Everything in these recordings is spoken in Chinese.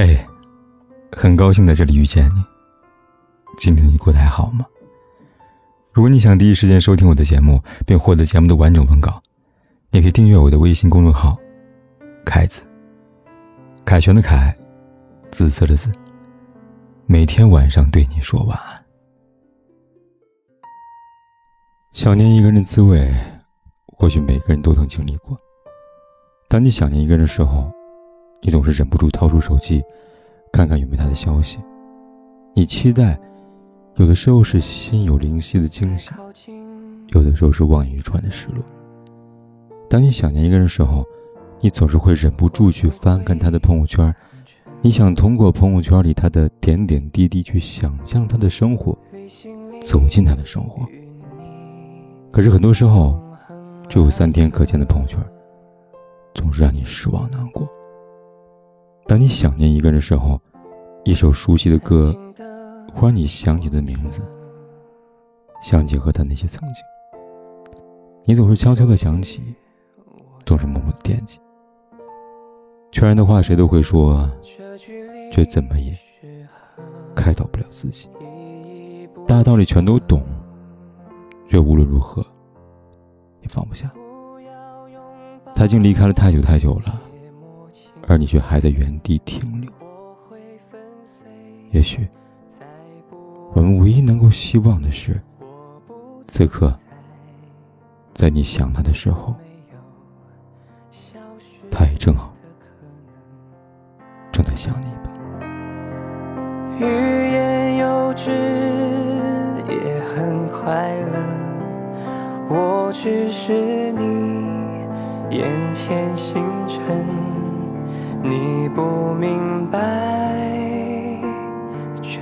嘿，很高兴在这里遇见你。今天你过得还好吗？如果你想第一时间收听我的节目，并获得节目的完整文稿，你可以订阅我的微信公众号“凯子”。凯旋的凯，紫色的紫。每天晚上对你说晚安。想念一个人的滋味，或许每个人都曾经历过。当你想念一个人的时候，你总是忍不住掏出手机，看看有没有他的消息。你期待，有的时候是心有灵犀的惊喜，有的时候是望眼欲穿的失落。当你想念一个人的时候，你总是会忍不住去翻看他的朋友圈，你想通过朋友圈里他的点点滴滴去想象他的生活，走进他的生活。可是很多时候，只有三天可见的朋友圈，总是让你失望难过。当你想念一个人的时候，一首熟悉的歌，忽然你想起的名字，想起和他那些曾经，你总是悄悄的想起，总是默默的惦记。全然的话谁都会说，却怎么也开导不了自己。大道理全都懂，却无论如何也放不下。他已经离开了太久太久了。而你却还在原地停留。也许，我们唯一能够希望的是，此刻，在你想他的时候，他也正好正在想你吧。欲言又止，也很快乐。我只是你眼前星辰。你不明白，这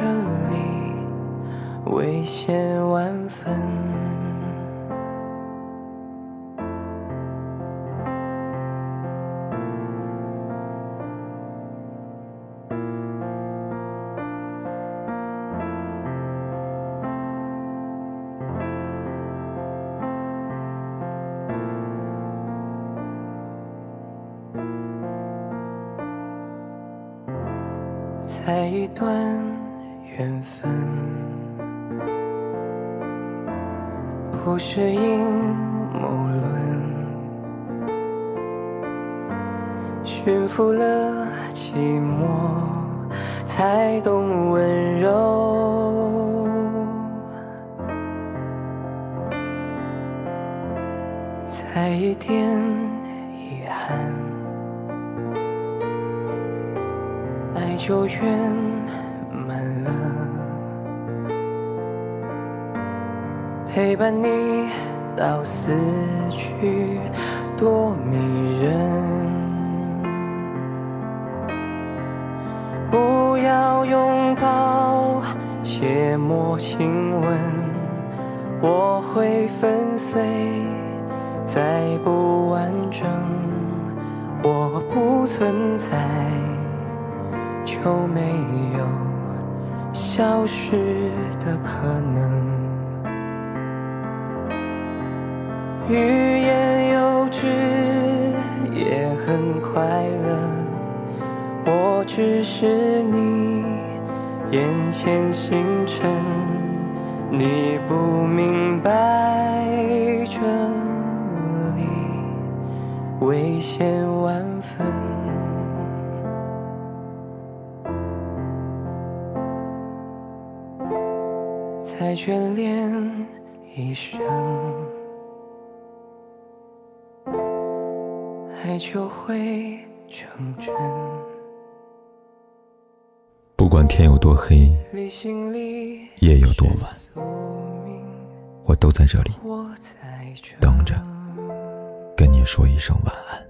里危险才一段缘分，不是阴谋论，驯服了寂寞，才懂温柔。才一点遗憾。爱就圆满了，陪伴你到死去，多迷人。不要拥抱，切莫亲吻，我会粉碎，再不完整，我不存在。就没有消失的可能。欲言又止，也很快乐。我只是你眼前星辰，你不明白这里危险万分。再眷恋一生，爱就会成真。不管天有多黑，夜有多晚，我都在这里等着，跟你说一声晚安。